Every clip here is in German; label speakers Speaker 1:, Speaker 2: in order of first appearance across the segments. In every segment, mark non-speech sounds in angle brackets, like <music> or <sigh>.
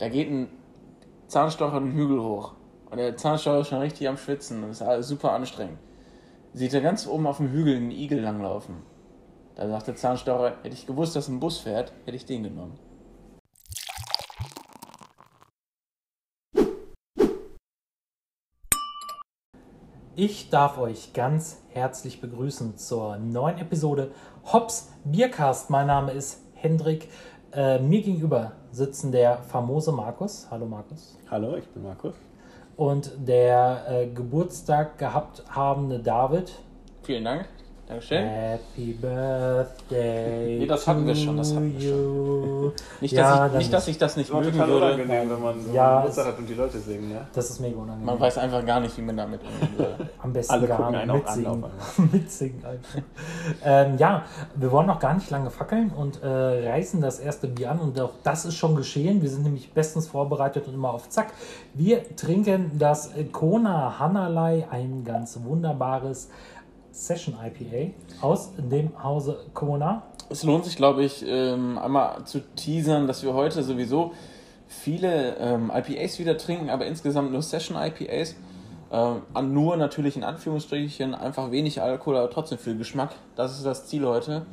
Speaker 1: da geht ein Zahnstocher einen Hügel hoch. Und der Zahnstocher ist schon richtig am Schwitzen. Das ist alles super anstrengend. Sieht er ganz oben auf dem Hügel einen Igel langlaufen. Da sagt der Zahnstocher, hätte ich gewusst, dass ein Bus fährt, hätte ich den genommen.
Speaker 2: Ich darf euch ganz herzlich begrüßen zur neuen Episode Hops Biercast. Mein Name ist Hendrik. Äh, mir gegenüber sitzen der famose Markus. Hallo Markus.
Speaker 3: Hallo, ich bin Markus.
Speaker 2: Und der äh, Geburtstag gehabt habende David.
Speaker 1: Vielen Dank. Dankeschön.
Speaker 2: Happy Birthday.
Speaker 1: Nee, das hatten wir schon, das hatten wir schon. Nicht, dass,
Speaker 2: Ja,
Speaker 1: ich,
Speaker 2: dann
Speaker 1: nicht, dass ich das nicht mögen würde.
Speaker 3: unangenehm, wenn man so
Speaker 2: Ja,
Speaker 3: einen Geburtstag hat und die Leute singen, ja.
Speaker 2: Das ist mega unangenehm.
Speaker 1: Man weiß einfach gar nicht, wie man damit umgehen soll. <laughs>
Speaker 2: Am besten
Speaker 3: Alle
Speaker 2: gar nicht
Speaker 3: an
Speaker 2: mitsingen. <laughs> mitsingen einfach. ähm, ja, wir wollen noch gar nicht lange fackeln und äh, reißen das erste Bier an. Und auch das ist schon geschehen. Wir sind nämlich bestens vorbereitet und immer auf Zack. Wir trinken das Kona Hanalei, ein ganz wunderbares Session IPA aus dem Hause Kona.
Speaker 1: Es lohnt sich, glaube ich, ähm, einmal zu teasern, dass wir heute sowieso viele ähm, IPAs wieder trinken, aber insgesamt nur Session IPAs. Ähm, an nur natürlich in Anführungsstrichen einfach wenig Alkohol, aber trotzdem viel Geschmack. Das ist das Ziel heute.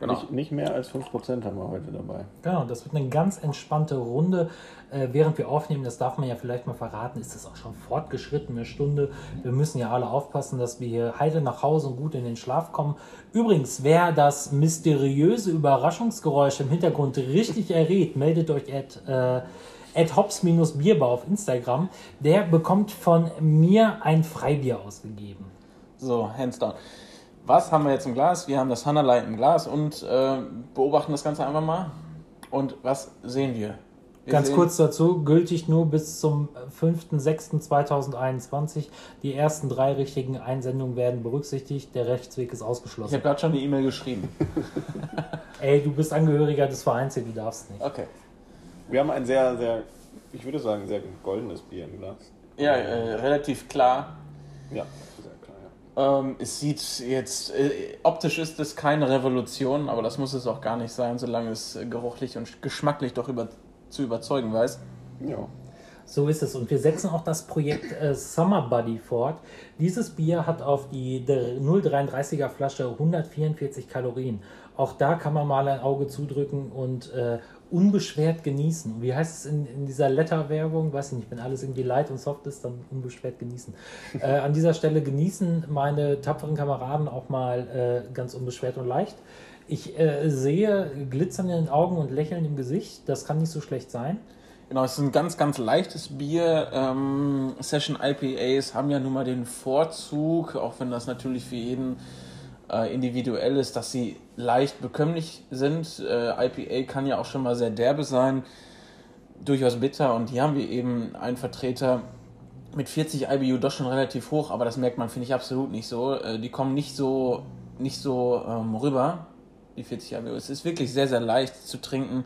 Speaker 1: Genau.
Speaker 3: Nicht, nicht mehr als 5% haben wir heute dabei.
Speaker 2: Genau, das wird eine ganz entspannte Runde. Äh, während wir aufnehmen, das darf man ja vielleicht mal verraten, ist es auch schon fortgeschritten, eine Stunde. Wir müssen ja alle aufpassen, dass wir hier heile nach Hause und gut in den Schlaf kommen. Übrigens, wer das mysteriöse Überraschungsgeräusch im Hintergrund richtig <laughs> errät, meldet euch at, äh, at hops-bierbar auf Instagram. Der bekommt von mir ein Freibier ausgegeben.
Speaker 1: So, hands down. Was haben wir jetzt im Glas? Wir haben das Hanalei im Glas und äh, beobachten das Ganze einfach mal. Und was sehen wir? wir
Speaker 2: Ganz
Speaker 1: sehen,
Speaker 2: kurz dazu, gültig nur bis zum 5.6.2021. Die ersten drei richtigen Einsendungen werden berücksichtigt, der Rechtsweg ist
Speaker 1: Ich habe
Speaker 2: ausgeschlossen.
Speaker 1: gerade schon eine E-Mail geschrieben. <laughs>
Speaker 2: Ey, du bist Angehöriger des Vereins hier, du darfst nicht.
Speaker 1: Okay.
Speaker 3: Wir haben ein sehr, sehr, ich würde sagen, sehr goldenes Bier im Glas.
Speaker 1: Ja, äh, relativ klar,
Speaker 3: ja.
Speaker 1: Ähm, es sieht jetzt, äh, optisch ist es keine Revolution, aber das muss es auch gar nicht sein, solange es geruchlich und geschmacklich doch über, zu überzeugen weiß.
Speaker 3: Ja.
Speaker 2: So ist es. Und wir setzen auch das Projekt äh, Summer Buddy fort. Dieses Bier hat auf die der 0,33er Flasche 144 Kalorien. Auch da kann man mal ein Auge zudrücken und äh, unbeschwert genießen. Wie heißt es in, in dieser Letter-Werbung? Weiß ich nicht, wenn alles irgendwie light und soft ist, dann unbeschwert genießen. <laughs> äh, an dieser Stelle genießen meine tapferen Kameraden auch mal äh, ganz unbeschwert und leicht. Ich äh, sehe Glitzern in den Augen und Lächeln im Gesicht. Das kann nicht so schlecht sein.
Speaker 1: Genau, es ist ein ganz, ganz leichtes Bier. Ähm, Session IPAs haben ja nun mal den Vorzug, auch wenn das natürlich für jeden äh, individuell ist, dass sie leicht bekömmlich sind. Äh, IPA kann ja auch schon mal sehr derbe sein, durchaus bitter. Und hier haben wir eben einen Vertreter mit 40 IBU, doch schon relativ hoch, aber das merkt man, finde ich, absolut nicht so. Äh, die kommen nicht so, nicht so ähm, rüber, die 40 IBU. Es ist wirklich sehr, sehr leicht zu trinken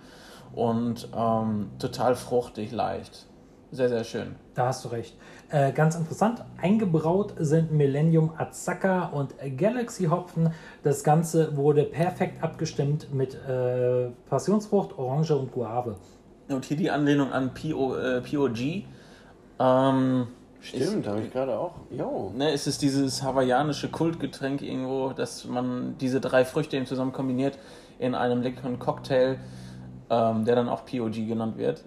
Speaker 1: und ähm, total fruchtig, leicht. Sehr, sehr schön.
Speaker 2: Da hast du recht. Äh, ganz interessant, eingebraut sind Millennium Azaka und Galaxy Hopfen. Das Ganze wurde perfekt abgestimmt mit äh, Passionsfrucht, Orange und Guave.
Speaker 1: Und hier die Anlehnung an PO, äh, POG. Ähm,
Speaker 3: Stimmt, habe ich gerade auch. Jo.
Speaker 1: ne, es ist dieses hawaiianische Kultgetränk irgendwo, dass man diese drei Früchte eben zusammen kombiniert in einem leckeren Cocktail, ähm, der dann auch POG genannt wird.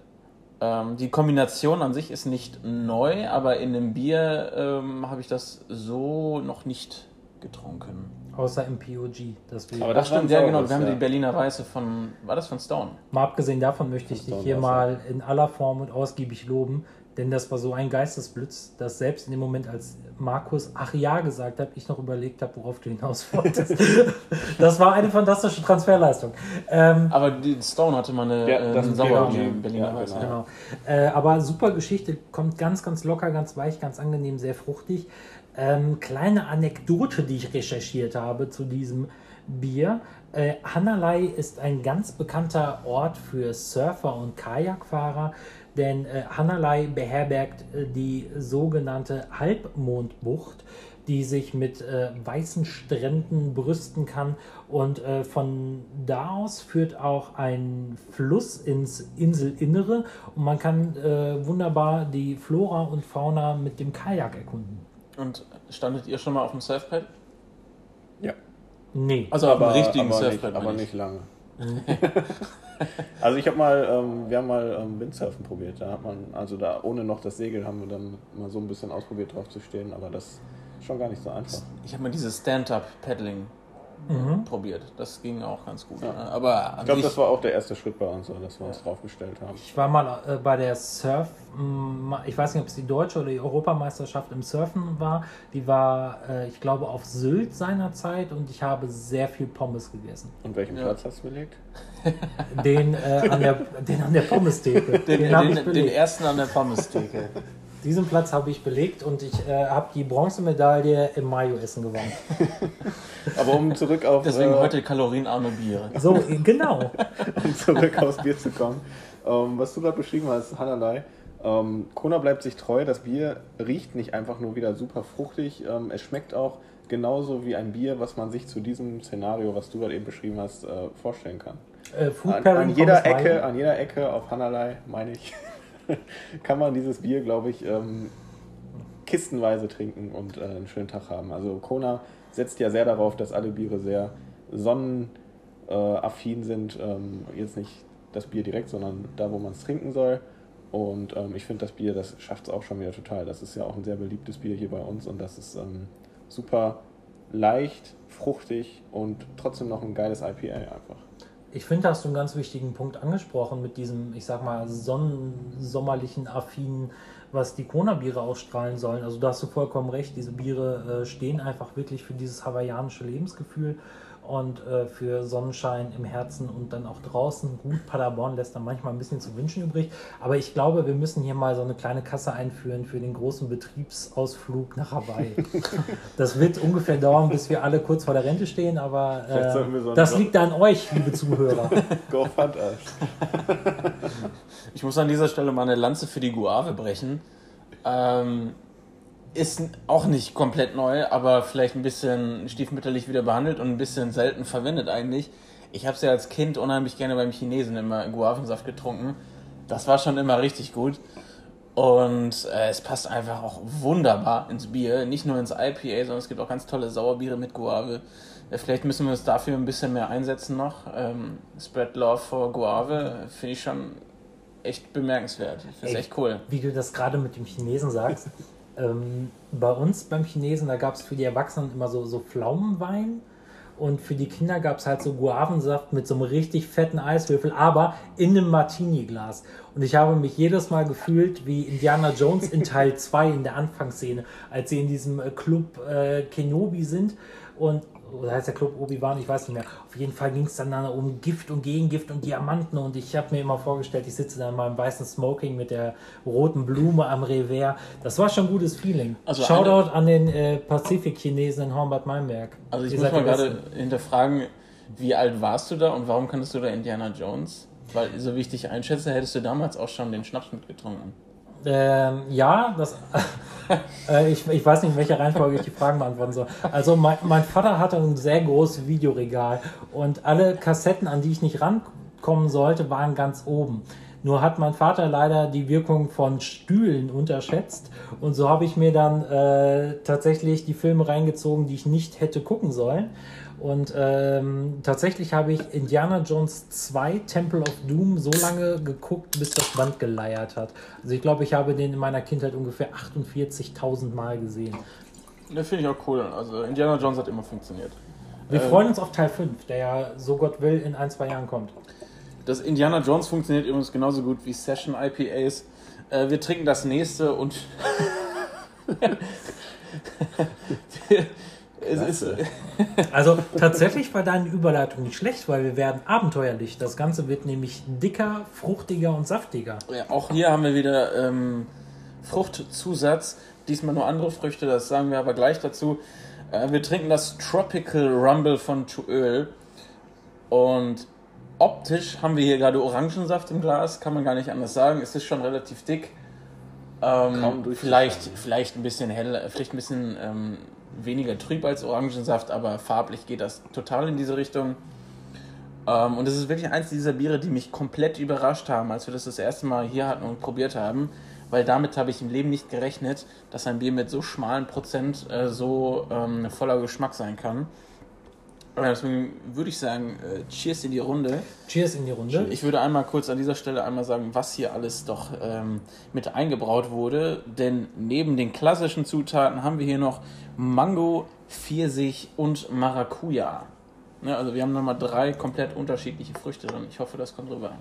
Speaker 1: Ähm, die Kombination an sich ist nicht neu, aber in dem Bier ähm, habe ich das so noch nicht getrunken.
Speaker 2: Außer im POG. Das
Speaker 3: Aber
Speaker 1: Das stimmt, ja genau. Wir haben
Speaker 3: ja.
Speaker 1: die Berliner Weiße von, war das von Stone?
Speaker 2: Mal abgesehen davon möchte ich dich
Speaker 3: Stone
Speaker 2: hier
Speaker 3: war's,
Speaker 2: mal in aller Form und ausgiebig loben, denn das war so ein Geistesblitz, dass selbst in dem Moment, als Markus ach ja gesagt hat, ich noch überlegt habe, worauf du hinaus <laughs> wolltest. das war eine fantastische Transferleistung. Ähm,
Speaker 1: Aber die Stone hatte mal eine,
Speaker 3: Ja,
Speaker 1: äh, einen Sauer
Speaker 3: genau.
Speaker 1: Berliner
Speaker 3: Ja, genau.
Speaker 2: Genau. Äh, aber super Geschichte, kommt ganz, ganz locker, ganz weich, ganz angenehm, sehr fruchtig. Ähm, kleine Anekdote, die ich recherchiert habe zu diesem Bier. Äh, Hanalei ist ein ganz bekannter Ort für Surfer und Kajakfahrer, denn äh, Hanalei beherbergt äh, die sogenannte Halbmondbucht. die sich mit äh, weißen Stränden brüsten kann. Und äh, von da aus führt auch ein Fluss ins Inselinnere und man kann äh, wunderbar die Flora und Fauna mit dem Kajak erkunden.
Speaker 1: Und standet ihr schon mal auf dem Surfpad?
Speaker 3: Ja.
Speaker 2: Nee.
Speaker 1: Also auf dem
Speaker 3: aber,
Speaker 1: richtigen
Speaker 3: aber, nicht,
Speaker 1: Surfpad.
Speaker 3: aber
Speaker 1: meine ich.
Speaker 3: nicht lange. <laughs> <laughs> also ich habe mal, ähm, wir haben mal ähm, Windsurfen probiert. Da hat man, also da ohne noch das Segel haben wir dann mal so ein bisschen ausprobiert drauf zu stehen, aber das ist schon gar nicht so einfach.
Speaker 1: Ich habe mal dieses Stand-Up-Paddling
Speaker 2: Mhm.
Speaker 1: probiert. Das ging auch ganz gut.
Speaker 3: Ja.
Speaker 1: ne? Aber
Speaker 3: Ich glaube, das war auch der erste Schritt bei uns, dass wir uns draufgestellt haben.
Speaker 2: Ich war mal äh, bei der Surf, m, ich weiß nicht, ob es die deutsche oder die Europameisterschaft im Surfen war. Die war, äh, ich glaube, auf Sylt seinerzeit und ich habe sehr viel Pommes gegessen.
Speaker 3: Und welchen
Speaker 1: Ja.
Speaker 3: Platz hast du belegt?
Speaker 2: Den, äh, an, der, den an der Pommes-Theke. <laughs>
Speaker 1: den,
Speaker 2: Den,
Speaker 1: den, den ersten an der Pommes-Theke. <laughs>
Speaker 2: Diesen Platz habe ich belegt und ich äh, habe die Bronzemedaille im Mayo-Essen gewonnen. <laughs>
Speaker 3: Aber um zurück auf
Speaker 1: Deswegen
Speaker 3: äh,
Speaker 1: heute kalorienarme Biere.
Speaker 2: So, äh, genau. <laughs>
Speaker 3: um zurück aufs Bier zu kommen. Ähm, was du gerade beschrieben hast, Hanalei. Ähm, Kona bleibt sich treu. Das Bier riecht nicht einfach nur wieder super fruchtig. Ähm, es schmeckt auch genauso wie ein Bier, was man sich zu diesem Szenario, was du gerade eben beschrieben hast, äh, vorstellen kann.
Speaker 2: Äh, Food
Speaker 3: An, an jeder Ecke, an jeder Ecke auf Hanalei, meine ich, <laughs> <laughs> kann man dieses Bier, glaube ich, ähm, kistenweise trinken und äh, einen schönen Tag haben. Also Kona setzt ja sehr darauf, dass alle Biere sehr sonnenaffin sind. Ähm, jetzt nicht das Bier direkt, sondern da, wo man es trinken soll. Und ähm, ich finde, das Bier, das schafft es auch schon wieder total. Das ist ja auch ein sehr beliebtes Bier hier bei uns und das ist ähm, super leicht, fruchtig und trotzdem noch ein geiles IPA einfach.
Speaker 2: Ich finde, da hast du einen ganz wichtigen Punkt angesprochen mit diesem, ich sag mal, sonnensommerlichen Affinen, was die Kona-Biere ausstrahlen sollen. Also da hast du vollkommen recht, diese Biere äh, stehen einfach wirklich für dieses hawaiianische Lebensgefühl und äh, für Sonnenschein im Herzen und dann auch draußen. Gut, Paderborn lässt dann manchmal ein bisschen zu wünschen übrig, aber ich glaube, wir müssen hier mal so eine kleine Kasse einführen für den großen Betriebsausflug nach Hawaii. <laughs> das wird ungefähr dauern, bis wir alle kurz vor der Rente stehen, aber äh,
Speaker 3: so
Speaker 2: das
Speaker 3: Job-
Speaker 2: liegt an euch, liebe Zuhörer. <laughs>
Speaker 3: Go fund us.
Speaker 1: Ich muss an dieser Stelle mal eine Lanze für die Guave brechen. Ähm, ist auch nicht komplett neu, aber vielleicht ein bisschen stiefmütterlich wieder behandelt und ein bisschen selten verwendet eigentlich. Ich habe es ja als Kind unheimlich gerne beim Chinesen immer Guavensaft getrunken. Das war schon immer richtig gut. Und äh, es passt einfach auch wunderbar ins Bier. Nicht nur ins IPA, sondern es gibt auch ganz tolle Sauerbiere mit Guave. Äh, vielleicht müssen wir uns dafür ein bisschen mehr einsetzen noch. Ähm, Spread Love for Guave finde ich schon echt bemerkenswert. Es
Speaker 2: Ey.
Speaker 1: echt cool.
Speaker 2: Wie du das gerade mit dem Chinesen sagst. <laughs> ähm, bei uns beim Chinesen, da gab es für die Erwachsenen immer so, so Pflaumenwein. Und für die Kinder gab es halt so Guavensaft mit so einem richtig fetten Eiswürfel, aber in einem Martini-Glas. Und ich habe mich jedes Mal gefühlt wie Indiana Jones in Teil 2 in der Anfangsszene, als sie in diesem äh, Club äh, Kenobi sind. Und, oder heißt der Club Obi-Wan, ich weiß nicht mehr. Auf jeden Fall ging es dann, dann um Gift und Gegengift und Diamanten. Und ich habe mir immer vorgestellt, ich sitze da in meinem weißen Smoking mit der roten Blume am Revers. Das war schon ein gutes Feeling.
Speaker 1: Also
Speaker 2: Shoutout an den äh, Pazifik-Chinesen in Hornbad-Meinberg.
Speaker 1: Also ich
Speaker 2: Ihr
Speaker 1: muss mal gerade hinterfragen, wie alt warst du da und warum kanntest du da Indiana Jones? Weil, so wie ich dich einschätze, hättest du damals auch schon den Schnaps mitgetrunken.
Speaker 2: Ähm, ja, das, <laughs> äh, ich, ich weiß nicht, in welcher Reihenfolge ich die Fragen beantworten soll. Also mein, mein Vater hatte ein sehr großes Videoregal und alle Kassetten, an die ich nicht rankommen sollte, waren ganz oben. Nur hat mein Vater leider die Wirkung von Stühlen unterschätzt und so habe ich mir dann äh, tatsächlich die Filme reingezogen, die ich nicht hätte gucken sollen. Und ähm, tatsächlich habe ich Indiana Jones 2 Temple of Doom so lange geguckt, bis das Band geleiert hat. Also ich glaube, ich habe den in meiner Kindheit ungefähr 48.000 Mal gesehen.
Speaker 1: Das finde ich auch cool. Also Indiana Jones hat immer funktioniert.
Speaker 2: Wir
Speaker 1: Äh,
Speaker 2: freuen uns auf Teil 5, der ja, so Gott will, in ein, zwei Jahren kommt.
Speaker 1: Das Indiana Jones funktioniert übrigens genauso gut wie Session IPAs. Äh, wir trinken das nächste und <laughs> <laughs>
Speaker 2: Also tatsächlich war deine Überleitung nicht schlecht, weil wir werden abenteuerlich. Das Ganze wird nämlich dicker, fruchtiger und saftiger.
Speaker 1: ja, auch hier haben wir wieder ähm, Fruchtzusatz. Diesmal nur andere Früchte, das sagen wir aber gleich dazu. Äh, wir trinken das Tropical Rumble von Tuöl. Und optisch haben wir hier gerade Orangensaft im Glas, kann man gar nicht anders sagen. Es ist schon relativ dick. Ähm, vielleicht, vielleicht ein bisschen heller, vielleicht ein bisschen ähm, weniger trüb als Orangensaft, aber farblich geht das total in diese Richtung. Ähm, und es ist wirklich eins dieser Biere, die mich komplett überrascht haben, als wir das das erste Mal hier hatten und probiert haben, weil damit habe ich im Leben nicht gerechnet, dass ein Bier mit so schmalen Prozent äh, so ähm, voller Geschmack sein kann. Deswegen würde ich sagen, äh, Cheers in die Runde.
Speaker 2: Cheers in die Runde.
Speaker 1: Ich würde einmal kurz an dieser Stelle einmal sagen, was hier alles doch ähm, mit eingebraut wurde. Denn neben den klassischen Zutaten haben wir hier noch Mango, Pfirsich und Maracuja. Ja, also wir haben nochmal drei komplett unterschiedliche Früchte drin. Ich hoffe, das kommt rüber.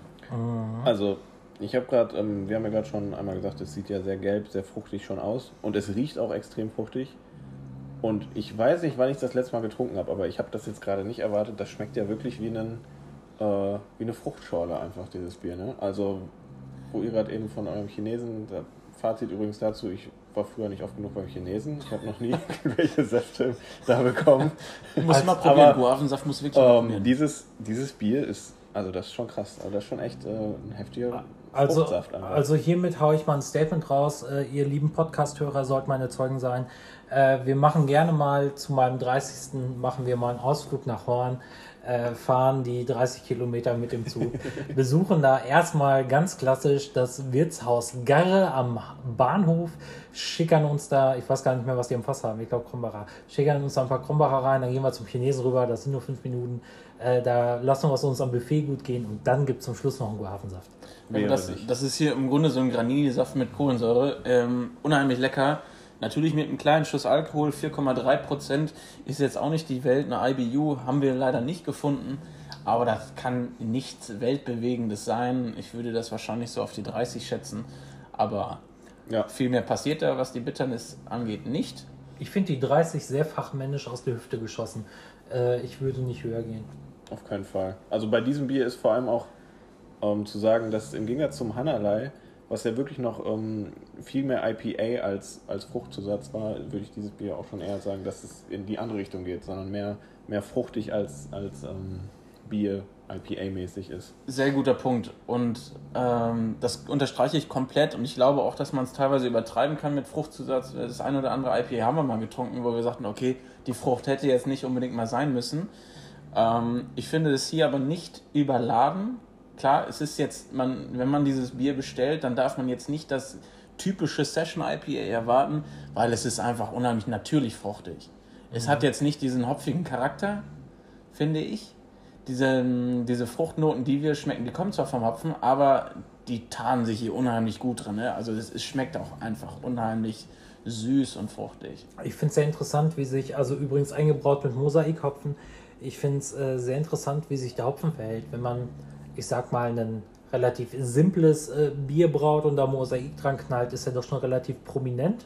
Speaker 3: Also ich habe gerade, ähm, wir haben ja gerade schon einmal gesagt, es sieht ja sehr gelb, sehr fruchtig schon aus. Und es riecht auch extrem fruchtig. Und ich weiß nicht, wann ich das letzte Mal getrunken habe, aber ich habe das jetzt gerade nicht erwartet. Das schmeckt ja wirklich wie, einen, äh, wie eine Fruchtschorle einfach, dieses Bier. Ne? Also, wo ihr gerade eben von eurem Chinesen, Fazit übrigens dazu, ich war früher nicht oft genug beim Chinesen. Ich habe noch nie <laughs> irgendwelche Säfte da bekommen.
Speaker 1: Du musst mal probieren, Guavensaft muss wirklich
Speaker 3: ähm, probieren. Dieses, dieses Bier ist, also das ist schon krass. Also das ist schon echt äh, ein heftiger
Speaker 2: also, also hiermit haue ich mal ein Statement raus. Äh, ihr lieben Podcast-Hörer sollt meine Zeugen sein. Äh, wir machen gerne mal zu meinem 30. machen wir mal einen Ausflug nach Horn, äh, fahren die 30 Kilometer mit dem Zug, <laughs> besuchen da erstmal ganz klassisch das Wirtshaus Garre am Bahnhof, schickern uns da, ich weiß gar nicht mehr, was die am Fass haben, ich glaube Krombacher, schickern uns da ein paar Krombacher rein, dann gehen wir zum Chinesen rüber, das sind nur fünf Minuten, äh, da lassen wir es uns am Buffet gut gehen und dann gibt es zum Schluss noch einen Guavensaft.
Speaker 1: Das, das, ist hier im Grunde so ein Granini-Saft mit Kohlensäure, ähm, unheimlich lecker. Natürlich mit einem kleinen Schuss Alkohol, 4,3 Prozent, ist jetzt auch nicht die Welt. Eine IBU haben wir leider nicht gefunden, aber das kann nichts Weltbewegendes sein. Ich würde das wahrscheinlich so auf die 30 schätzen, aber ja. viel mehr passiert da, was die Bitternis angeht, nicht.
Speaker 2: Ich finde die 30 sehr fachmännisch aus der Hüfte geschossen. Äh, ich würde nicht höher gehen.
Speaker 3: Auf keinen Fall. Also bei diesem Bier ist vor allem auch ähm, zu sagen, dass im Gegensatz zum Hanalei was ja wirklich noch ähm, viel mehr IPA als, als Fruchtzusatz war, würde ich dieses Bier auch schon eher sagen, dass es in die andere Richtung geht, sondern mehr, mehr fruchtig als, als ähm, Bier IPA-mäßig ist.
Speaker 1: Sehr guter Punkt. Und ähm, das unterstreiche ich komplett. Und ich glaube auch, dass man es teilweise übertreiben kann mit Fruchtzusatz. Das eine oder andere IPA haben wir mal getrunken, wo wir sagten, okay, die Frucht hätte jetzt nicht unbedingt mal sein müssen. Ähm, ich finde es hier aber nicht überladen klar, es ist jetzt, man, wenn man dieses Bier bestellt, dann darf man jetzt nicht das typische Session IPA erwarten, weil es ist einfach unheimlich natürlich fruchtig. Es mhm. hat jetzt nicht diesen hopfigen Charakter, finde ich. Diese, diese Fruchtnoten, die wir schmecken, die kommen zwar vom Hopfen, aber die tarnen sich hier unheimlich gut drin. Ne? Also es, es schmeckt auch einfach unheimlich süß und fruchtig.
Speaker 2: Ich finde es sehr interessant, wie sich, also übrigens eingebraut mit Mosaikhopfen, ich finde es äh, sehr interessant, wie sich der Hopfen verhält. Wenn man ich sag mal, ein relativ simples äh, Bier braut und da Mosaik dran knallt, ist er doch schon relativ prominent.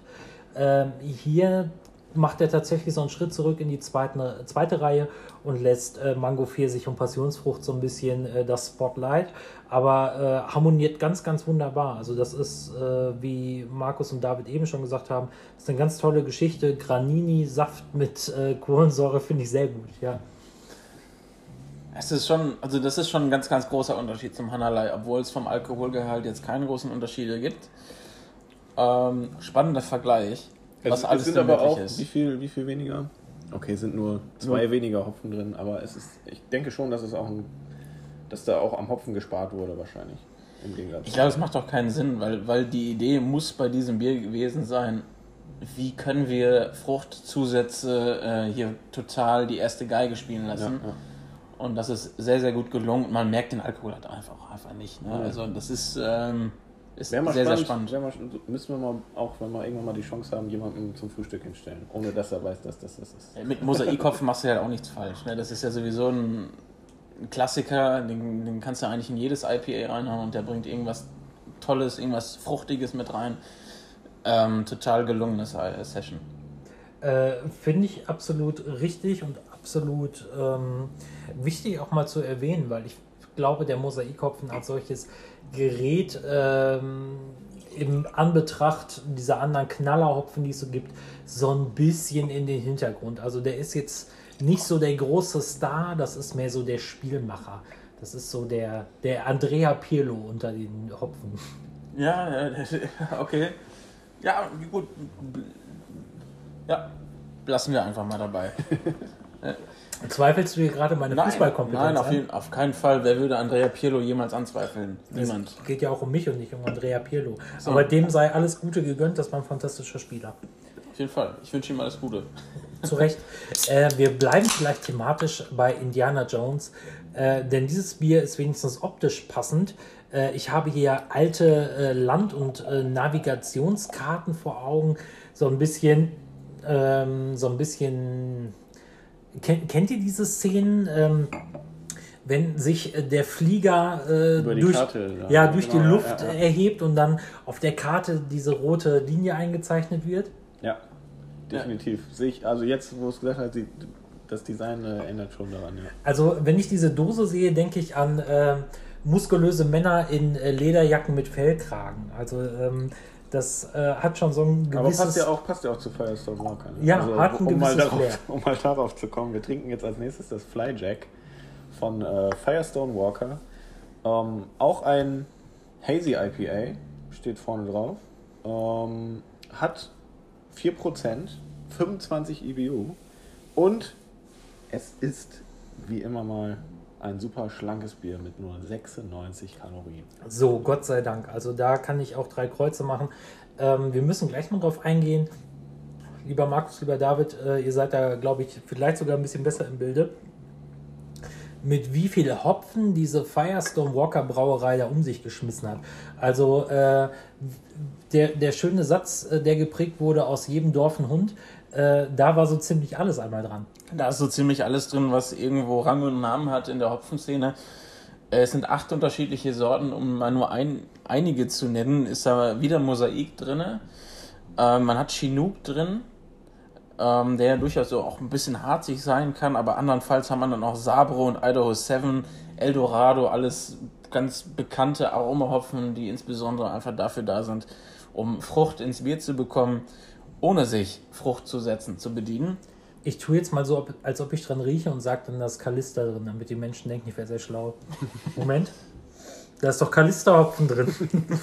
Speaker 2: Ähm, hier macht er tatsächlich so einen Schritt zurück in die zweite, zweite Reihe und lässt äh, Mango Pfirsich und Passionsfrucht so ein bisschen äh, das Spotlight, aber äh, harmoniert ganz, ganz wunderbar. Also das ist, äh, wie Markus und David eben schon gesagt haben, ist eine ganz tolle Geschichte. Granini-Saft mit äh, Kohlensäure finde ich sehr gut, ja.
Speaker 1: Es ist schon, also das ist schon ein ganz, ganz großer Unterschied zum Hanalei, obwohl es vom Alkoholgehalt jetzt keine großen Unterschiede gibt. Ähm, spannender Vergleich,
Speaker 3: was es, alles es sind aber auch, ist. Wie viel, wie viel weniger? Okay, sind nur zwei nur. weniger Hopfen drin, aber es ist, ich denke schon, dass es auch ein, dass da auch am Hopfen gespart wurde wahrscheinlich.
Speaker 1: Im Gegensatz. Ich glaube, es macht doch keinen Sinn, weil, weil die Idee muss bei diesem Bier gewesen sein, wie können wir Fruchtzusätze äh, hier total die erste Geige spielen lassen. Ja, ja und das ist sehr, sehr gut gelungen. Und man merkt den Alkohol halt einfach, einfach nicht. Ne? Also das ist, ähm, ist sehr,
Speaker 3: sehr spannend. Mal, müssen wir mal, auch wenn wir irgendwann mal die Chance haben, jemanden zum Frühstück hinstellen, ohne dass er weiß, dass das das ist.
Speaker 1: Mit Mosaikkopf machst du ja halt auch nichts falsch. Ne? Das ist ja sowieso ein Klassiker, den, den kannst du eigentlich in jedes IPA reinhauen und der bringt irgendwas Tolles, irgendwas Fruchtiges mit rein. Ähm, total gelungenes Session.
Speaker 2: Äh, Finde ich absolut richtig und absolut ähm, wichtig auch mal zu erwähnen, weil ich glaube, der Mosaikhopfen als solches Gerät ähm, im Anbetracht dieser anderen Knallerhopfen, die es so gibt, so ein bisschen in den Hintergrund. Also der ist jetzt nicht so der große Star, das ist mehr so der Spielmacher. Das ist so der, der Andrea Pirlo unter den Hopfen.
Speaker 1: Ja, äh, <laughs> okay. Ja, gut. Ja, lassen wir einfach mal dabei. <laughs>
Speaker 2: Zweifelst du hier gerade meine
Speaker 1: Nein,
Speaker 2: Fußballkompetenz
Speaker 1: nein auf, jeden, auf keinen Fall. Wer würde Andrea Pirlo jemals anzweifeln? Niemand.
Speaker 2: Es geht ja auch um mich und nicht um Andrea Pirlo. Aber dem sei alles Gute gegönnt, das war ein fantastischer Spieler.
Speaker 1: Auf jeden Fall. Ich wünsche ihm alles Gute. <laughs>
Speaker 2: Zu Recht. Äh, wir bleiben vielleicht thematisch bei Indiana Jones, äh, denn dieses Bier ist wenigstens optisch passend. Äh, ich habe hier alte äh, Land- und äh, Navigationskarten vor Augen, so ein bisschen, ähm, so ein bisschen. Kennt, kennt ihr diese Szenen? Ähm, wenn sich äh, der Flieger äh,
Speaker 3: die
Speaker 2: durch,
Speaker 3: Karte, ja.
Speaker 2: ja, durch
Speaker 3: Genau,
Speaker 2: die Luft
Speaker 3: ja, ja.
Speaker 2: erhebt und dann auf der Karte diese rote Linie eingezeichnet wird?
Speaker 3: Ja, definitiv. Sehe ich, also jetzt, wo es gesagt hat, sie- das Design äh, ändert schon daran.
Speaker 2: Also, wenn ich diese Dose sehe, denke ich an äh, muskulöse Männer in äh, Lederjacken mit Fellkragen. Also, ähm, das äh, hat schon so ein
Speaker 3: Aber
Speaker 2: gewisses.
Speaker 3: passt ja auch, passt ja auch zu Firestone Walker. Ne?
Speaker 2: Ja, hat ein
Speaker 3: um mal,
Speaker 2: gewisses
Speaker 3: darauf,
Speaker 2: Flair. <laughs>
Speaker 3: um mal darauf zu kommen, wir trinken jetzt als nächstes das Flyjack von äh, Firestone Walker. Ähm, auch ein Hazy IPA, steht vorne drauf. Ähm, hat 4%, 25 IBU und es ist wie immer mal ein super schlankes Bier mit nur 96 Kalorien.
Speaker 2: So, Gott sei Dank. Also, da kann ich auch drei Kreuze machen. Ähm, wir müssen gleich mal drauf eingehen. Lieber Markus, lieber David, äh, ihr seid da, glaube ich, vielleicht sogar ein bisschen besser im Bilde. Mit wie viel Hopfen diese Firestone Walker Brauerei da um sich geschmissen hat. Also, äh, der, der schöne Satz, äh, der geprägt wurde aus jedem Dorf ein Hund, äh, da war so ziemlich alles einmal dran.
Speaker 1: Da ist so ziemlich alles drin, was irgendwo Rang und Namen hat in der Hopfenszene. Äh, Es sind acht unterschiedliche Sorten, um mal nur ein, einige zu nennen, ist da wieder Mosaik drin. Ähm, man hat Chinook drin, ähm, der ja durchaus so auch ein bisschen harzig sein kann, aber andernfalls haben wir dann auch Sabro und Idaho 7, Eldorado, alles ganz bekannte Aromahopfen, die insbesondere einfach dafür da sind, um Frucht ins Bier zu bekommen, ohne sich Frucht zu setzen, zu bedienen.
Speaker 2: Ich tue jetzt mal so, als ob ich dran rieche und sage dann, da ist Kalister drin, damit die Menschen denken, ich wäre sehr schlau. <laughs> Moment. Da ist doch Kalisterhopfen drin. <laughs>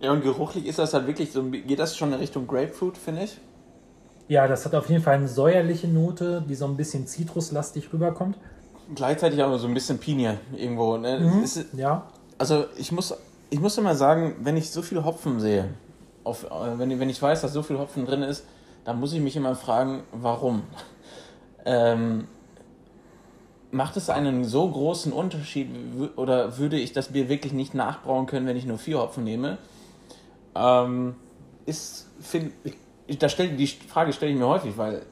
Speaker 1: Ja, und geruchlich ist das halt wirklich so, geht das schon in Richtung Grapefruit, finde ich?
Speaker 2: Ja, das hat auf jeden Fall eine säuerliche Note, die so ein bisschen zitruslastig rüberkommt.
Speaker 1: Gleichzeitig aber so ein bisschen Pinie irgendwo. Ne?
Speaker 2: Mhm.
Speaker 1: Ist,
Speaker 2: Ja,
Speaker 1: also ich muss, ich muss immer sagen, wenn ich so viel Hopfen sehe, auf, äh, wenn, ich- wenn ich weiß, dass so viel Hopfen drin ist, dann muss ich mich immer fragen, warum? <laughs> Ähm, macht es einen so großen Unterschied oder würde ich das Bier wirklich nicht nachbrauen können, wenn ich nur vier Hopfen nehme? Ähm, ist, find, ich, da stell, die Frage stelle ich mir häufig, weil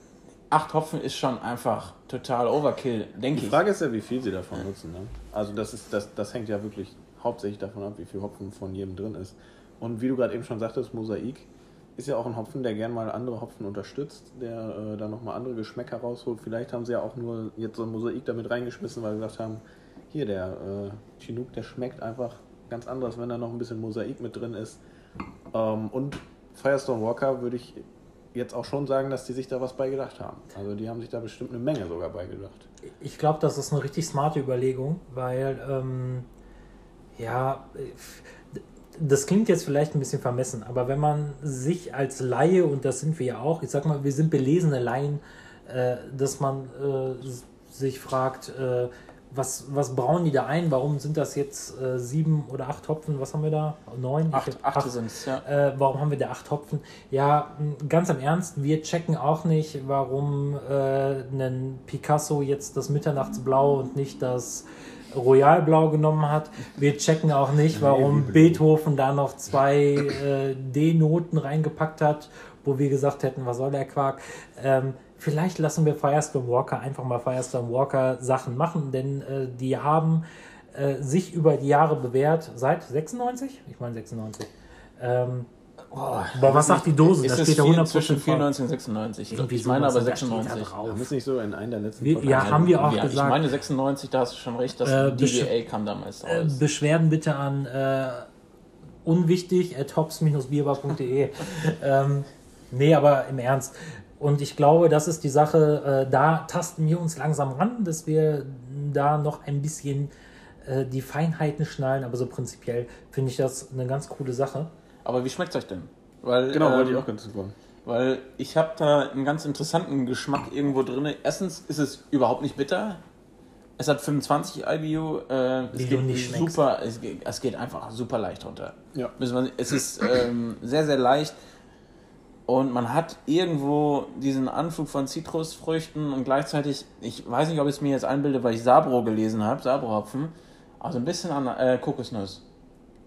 Speaker 1: acht Hopfen ist schon einfach total Overkill, denke
Speaker 3: Die
Speaker 1: ich.
Speaker 3: Frage ist ja, wie viel sie davon nutzen. Ne? Also das, ist, das, das hängt ja wirklich hauptsächlich davon ab, wie viel Hopfen von jedem drin ist. Und wie du gerade eben schon sagtest, Mosaik ist ja auch ein Hopfen, der gern mal andere Hopfen unterstützt, der äh, da nochmal andere Geschmäcker rausholt. Vielleicht haben sie ja auch nur jetzt so ein Mosaik damit reingeschmissen, weil sie gesagt haben, hier der äh, Chinook, der schmeckt einfach ganz anders, wenn da noch ein bisschen Mosaik mit drin ist. Ähm, und Firestone Walker würde ich jetzt auch schon sagen, dass die sich da was bei gedacht haben. Also die haben sich da bestimmt eine Menge sogar bei gedacht.
Speaker 2: ich glaube, das ist eine richtig smarte Überlegung, weil, ähm, ja, äh, das klingt jetzt vielleicht ein bisschen vermessen, aber wenn man sich als Laie, und das sind wir ja auch, ich sag mal, wir sind belesene Laien, äh, dass man äh, sich fragt, äh, was, was brauen die da ein? Warum sind das jetzt äh, sieben oder acht Hopfen? Was haben wir da? Neun? Ich
Speaker 1: Acht, acht sind es, ja.
Speaker 2: äh, warum haben wir da acht Hopfen? Ja, ganz im Ernst, wir checken auch nicht, warum äh, ein Picasso jetzt das Mitternachtsblau und nicht das Royalblau genommen hat. Wir checken auch nicht, warum Beethoven da noch zwei äh, D-Noten reingepackt hat, wo wir gesagt hätten, was soll der Quark? Ähm, vielleicht lassen wir Firestone Walker einfach mal Firestone Walker Sachen machen, denn äh, die haben äh, sich über die Jahre bewährt, seit 96? Ich meine 96. Ähm,
Speaker 1: Boah,
Speaker 2: Boah, was sagt die Dose?
Speaker 1: Ist
Speaker 2: Da
Speaker 1: das
Speaker 2: steht da
Speaker 1: viel
Speaker 2: 100%
Speaker 1: zwischen
Speaker 2: drauf.
Speaker 1: 94 und 96?
Speaker 2: Irgendwie
Speaker 1: Ich meine aber
Speaker 2: sowas, da steht da
Speaker 1: 96.
Speaker 3: ist nicht so in einem der letzten
Speaker 2: Wir- ja, haben wir auch
Speaker 1: Ja, ich
Speaker 2: gesagt.
Speaker 1: meine 96, da hast du schon recht, das
Speaker 2: Äh,
Speaker 1: DBA kam damals
Speaker 2: Äh,
Speaker 1: raus.
Speaker 2: Beschwerden bitte an äh, unwichtig at hops-bierbar.de. <laughs> ähm, nee, aber im Ernst. Und ich glaube, das ist die Sache, äh, da tasten wir uns langsam ran, dass wir da noch ein bisschen äh, die Feinheiten schnallen, aber so prinzipiell finde ich das eine ganz coole Sache.
Speaker 1: Aber wie schmeckt es euch denn? Weil,
Speaker 3: Genau, wollte
Speaker 1: ähm,
Speaker 3: ich auch ganz super.
Speaker 1: Weil ich habe da einen ganz interessanten Geschmack irgendwo drin. Erstens ist es überhaupt nicht bitter. Es hat 25 IBU. Äh,
Speaker 2: Wie
Speaker 1: es geht super. Es geht, es geht einfach super leicht runter.
Speaker 3: Ja.
Speaker 1: Es ist ähm, sehr, sehr leicht. Und man hat irgendwo diesen Anflug von Zitrusfrüchten und gleichzeitig, ich weiß nicht, ob ich es mir jetzt einbilde, weil ich Sabro gelesen habe, Sabro-Hopfen, also ein bisschen an äh, Kokosnuss.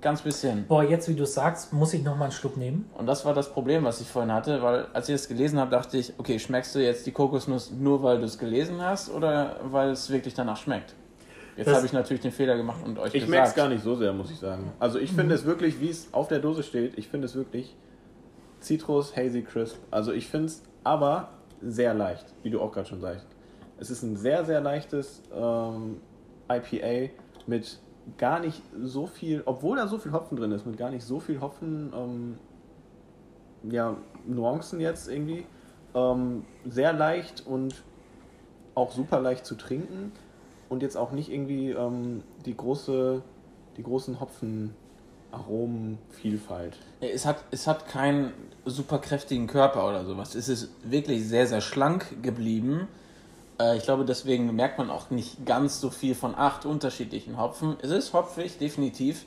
Speaker 1: Ganz bisschen.
Speaker 2: Boah, jetzt wie du es sagst, muss ich noch mal einen Schluck nehmen.
Speaker 1: Und das war das Problem, was ich vorhin hatte, weil als ich es gelesen habe, dachte ich, okay, schmeckst du jetzt die Kokosnuss nur, weil du es gelesen hast oder weil es wirklich danach schmeckt? Jetzt habe ich natürlich den Fehler gemacht und euch
Speaker 3: Ich merke es
Speaker 1: gesagt.
Speaker 3: gar nicht so sehr, muss ich sagen. Also ich finde es wirklich, wie es auf der Dose steht, ich finde es wirklich Citrus Hazy Crisp. Also ich finde es aber sehr leicht, wie du auch gerade schon sagst. Es ist ein sehr, sehr leichtes ähm, IPA mit gar nicht so viel, obwohl da so viel Hopfen drin ist, mit gar nicht so viel Hopfen, ähm, ja, Nuancen jetzt irgendwie. Ähm, sehr leicht und auch super leicht zu trinken und jetzt auch nicht irgendwie ähm, die große, die großen Hopfenaromenvielfalt.
Speaker 1: Es hat, es hat keinen super kräftigen Körper oder sowas. Es ist wirklich sehr, sehr schlank geblieben. Äh, ich glaube, deswegen merkt man auch nicht ganz so viel von acht unterschiedlichen Hopfen. Es ist hopfig, definitiv.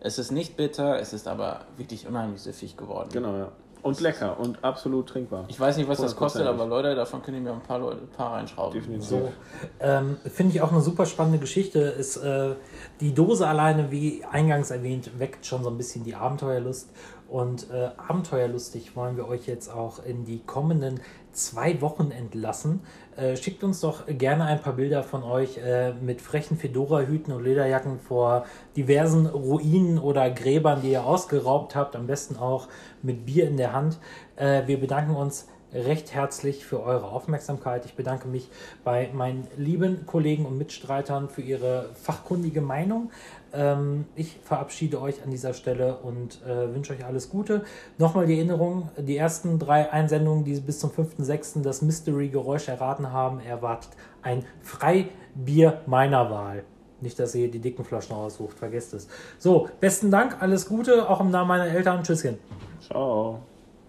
Speaker 1: Es ist nicht bitter, es ist aber wirklich unheimlich süffig geworden.
Speaker 3: Genau, ja. Und lecker und absolut trinkbar.
Speaker 1: Ich weiß nicht, was das kostet,
Speaker 3: 100%.
Speaker 1: aber Leute, davon können mir ein paar, Leute, ein paar reinschrauben.
Speaker 3: Definitiv.
Speaker 2: So, ähm, finde ich auch eine super spannende Geschichte. Ist, äh, die Dose alleine, wie eingangs erwähnt, weckt schon so ein bisschen die Abenteuerlust. Und äh, abenteuerlustig wollen wir euch jetzt auch in die kommenden zwei Wochen entlassen. Äh, schickt uns doch gerne ein paar Bilder von euch äh, mit frechen Fedora-Hüten und Lederjacken vor diversen Ruinen oder Gräbern, die ihr ausgeraubt habt. Am besten auch mit Bier in der Hand. Äh, wir bedanken uns recht herzlich für eure Aufmerksamkeit. Ich bedanke mich bei meinen lieben Kollegen und Mitstreitern für ihre fachkundige Meinung. Ähm, ich verabschiede euch an dieser Stelle und äh, wünsche euch alles Gute. Nochmal die Erinnerung, die ersten drei Einsendungen, die bis zum 5.6. das Mystery-Geräusch erraten haben, erwartet ein Freibier meiner Wahl. Nicht, dass ihr die dicken Flaschen aussucht, vergesst es. So, besten Dank, alles Gute, auch im Namen meiner Eltern. Tschüsschen.
Speaker 3: Ciao.